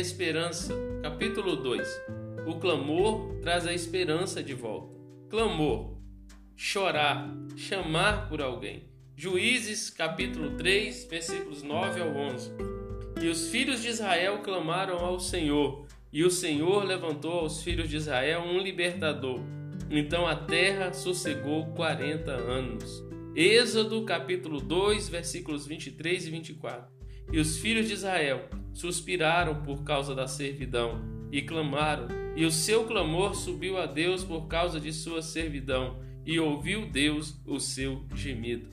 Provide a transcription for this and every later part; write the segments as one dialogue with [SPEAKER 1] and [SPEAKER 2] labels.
[SPEAKER 1] esperança. Capítulo 2. O clamor traz a esperança de volta. Clamor, chorar, chamar por alguém. Juízes, capítulo 3, versículos 9 ao 11. E os filhos de Israel clamaram ao Senhor, e o Senhor levantou aos filhos de Israel um libertador. Então a terra sossegou 40 anos. Êxodo capítulo 2, versículos 23 e 24. E os filhos de Israel suspiraram por causa da servidão e clamaram, e o seu clamor subiu a Deus por causa de sua servidão, e ouviu Deus o seu gemido.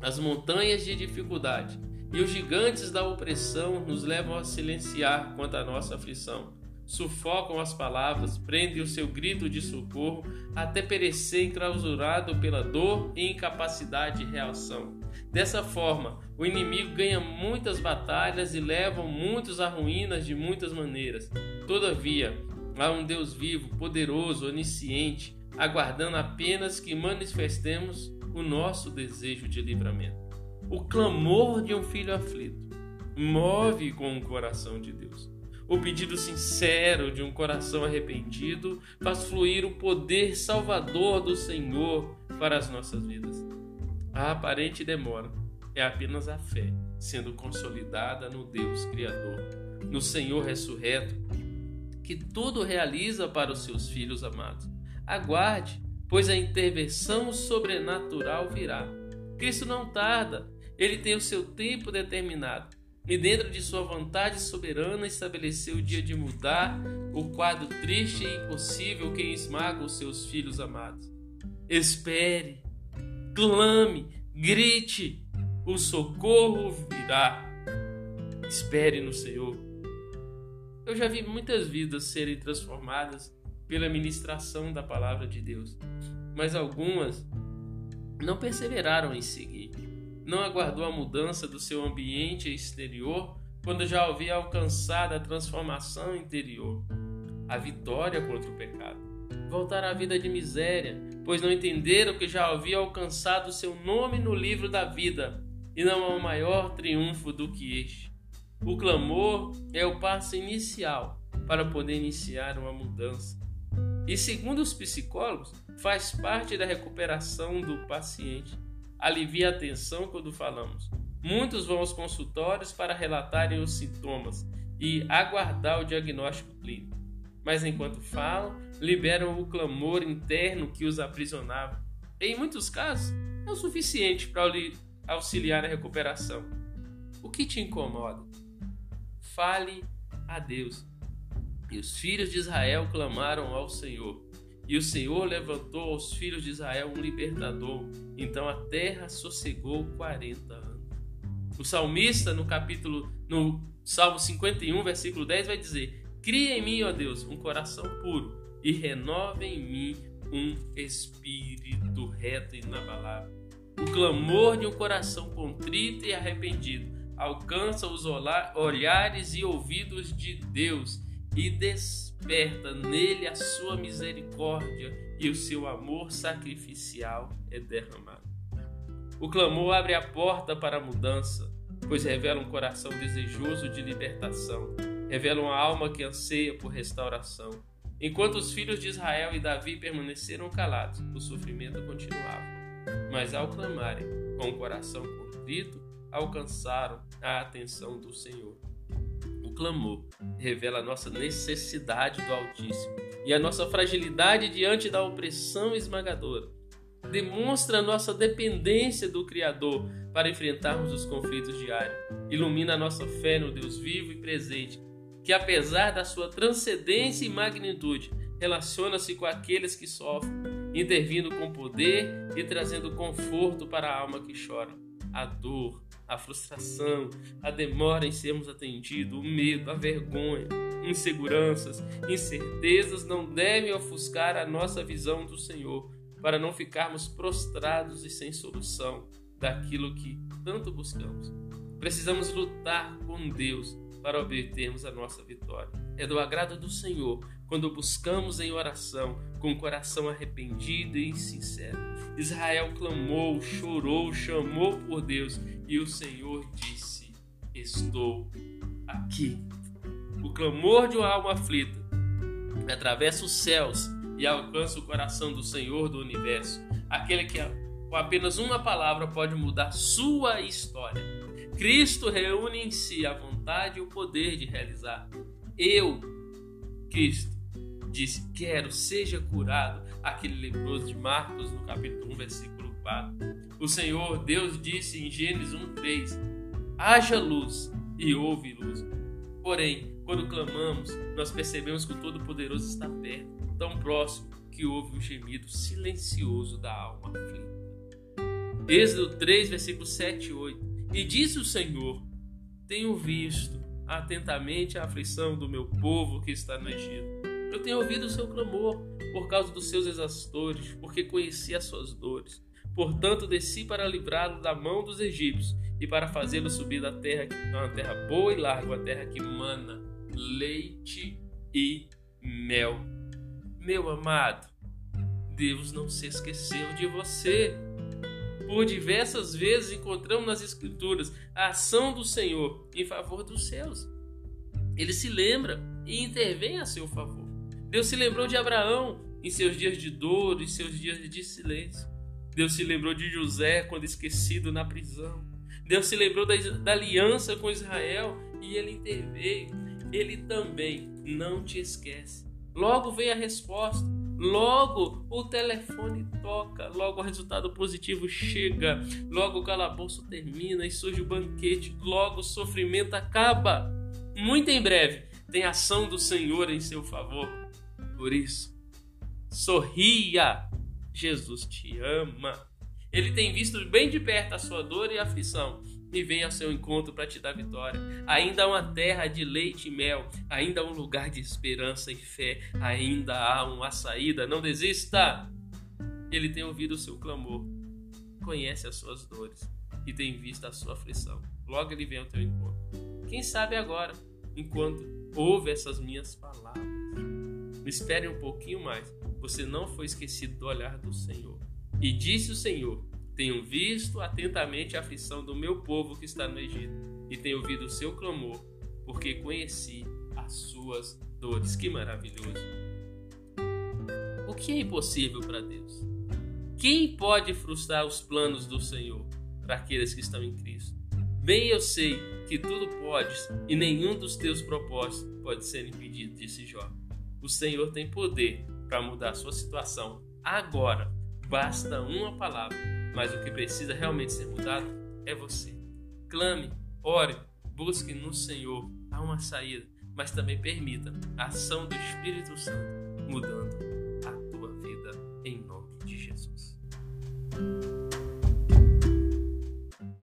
[SPEAKER 1] As montanhas de dificuldade e os gigantes da opressão nos levam a silenciar quanto à nossa aflição. Sufocam as palavras, prendem o seu grito de socorro, até perecer enclausurado pela dor e incapacidade de reação. Dessa forma, o inimigo ganha muitas batalhas e leva muitos à ruínas de muitas maneiras. Todavia, há um Deus vivo, poderoso, onisciente, aguardando apenas que manifestemos o nosso desejo de livramento. O clamor de um filho aflito move com o coração de Deus. O pedido sincero de um coração arrependido faz fluir o poder salvador do Senhor para as nossas vidas. A aparente demora é apenas a fé sendo consolidada no Deus Criador, no Senhor ressurreto, que tudo realiza para os seus filhos amados. Aguarde, pois a intervenção sobrenatural virá. Cristo não tarda, ele tem o seu tempo determinado. E dentro de sua vontade soberana estabeleceu o dia de mudar o quadro triste e impossível que esmaga os seus filhos amados. Espere, clame, grite, o socorro virá. Espere no Senhor. Eu já vi muitas vidas serem transformadas pela ministração da palavra de Deus, mas algumas não perseveraram em seguir. Não aguardou a mudança do seu ambiente exterior quando já havia alcançado a transformação interior, a vitória contra o pecado. Voltar à vida de miséria, pois não entenderam que já havia alcançado seu nome no livro da vida, e não há um maior triunfo do que este. O clamor é o passo inicial para poder iniciar uma mudança. E segundo os psicólogos, faz parte da recuperação do paciente. Alivia a tensão quando falamos. Muitos vão aos consultórios para relatarem os sintomas e aguardar o diagnóstico clínico. Mas enquanto falam, liberam o clamor interno que os aprisionava. Em muitos casos, é o suficiente para auxiliar na recuperação. O que te incomoda? Fale a Deus e os filhos de Israel clamaram ao Senhor. E o Senhor levantou aos filhos de Israel um libertador. Então a terra sossegou 40 anos. O salmista, no capítulo, no Salmo 51, versículo 10, vai dizer: Cria em mim, ó Deus, um coração puro e renova em mim um espírito reto e inabalável. O clamor de um coração contrito e arrependido alcança os olhares e ouvidos de Deus e desperta nele a sua misericórdia e o seu amor sacrificial é derramado. O clamor abre a porta para a mudança, pois revela um coração desejoso de libertação, revela uma alma que anseia por restauração. Enquanto os filhos de Israel e Davi permaneceram calados, o sofrimento continuava. Mas ao clamarem com o coração contrito, alcançaram a atenção do Senhor clamor revela a nossa necessidade do Altíssimo e a nossa fragilidade diante da opressão esmagadora. Demonstra a nossa dependência do Criador para enfrentarmos os conflitos diários. Ilumina a nossa fé no Deus vivo e presente, que apesar da sua transcendência e magnitude, relaciona-se com aqueles que sofrem, intervindo com poder e trazendo conforto para a alma que chora. A dor, a frustração, a demora em sermos atendidos, o medo, a vergonha, inseguranças, incertezas não devem ofuscar a nossa visão do Senhor, para não ficarmos prostrados e sem solução daquilo que tanto buscamos. Precisamos lutar com Deus para obtermos a nossa vitória. É do agrado do Senhor quando buscamos em oração com o coração arrependido e sincero. Israel clamou, chorou, chamou por Deus e o Senhor disse: Estou aqui. O clamor de uma alma aflita atravessa os céus e alcança o coração do Senhor do universo, aquele que com apenas uma palavra pode mudar sua história. Cristo reúne em si a vontade e o poder de realizar. Eu, Cristo, disse: Quero, seja curado. Aquele leproso de Marcos, no capítulo 1, versículo 4. O Senhor, Deus, disse em Gênesis 1, 3: Haja luz e houve luz. Porém, quando clamamos, nós percebemos que o Todo-Poderoso está perto, tão próximo, que houve o gemido silencioso da alma aflita. Êxodo 3, versículos 7 e 8. E disse o Senhor: Tenho visto atentamente a aflição do meu povo que está no Egito. Eu tenho ouvido o seu clamor por causa dos seus exastores, porque conheci as suas dores. Portanto, desci para livrá-lo da mão dos egípcios e para fazê-lo subir da terra, uma terra boa e larga, uma terra que mana leite e mel. Meu amado, Deus não se esqueceu de você. Por diversas vezes encontramos nas Escrituras a ação do Senhor em favor dos seus. Ele se lembra e intervém a seu favor. Deus se lembrou de Abraão em seus dias de dor e seus dias de silêncio. Deus se lembrou de José quando esquecido na prisão. Deus se lembrou da, da aliança com Israel e ele interveio. Ele também não te esquece. Logo vem a resposta. Logo o telefone toca, logo o resultado positivo chega, logo o calabouço termina e surge o banquete, logo o sofrimento acaba. Muito em breve tem ação do Senhor em seu favor. Por isso, sorria, Jesus te ama. Ele tem visto bem de perto a sua dor e aflição e vem ao seu encontro para te dar vitória. Ainda há uma terra de leite e mel, ainda há um lugar de esperança e fé, ainda há uma saída. Não desista! Ele tem ouvido o seu clamor, conhece as suas dores e tem visto a sua aflição. Logo ele vem ao teu encontro. Quem sabe agora, enquanto ouve essas minhas palavras, espere um pouquinho mais. Você não foi esquecido do olhar do Senhor. E disse o Senhor: Tenho visto atentamente a aflição do meu povo que está no Egito, e tenho ouvido o seu clamor, porque conheci as suas dores. Que maravilhoso! O que é impossível para Deus? Quem pode frustrar os planos do Senhor para aqueles que estão em Cristo? Bem eu sei que tudo podes e nenhum dos teus propósitos pode ser impedido, disse Jó. O Senhor tem poder para mudar a sua situação agora Basta uma palavra, mas o que precisa realmente ser mudado é você. Clame, ore, busque no Senhor. Há uma saída, mas também permita a ação do Espírito Santo mudando a tua vida em nome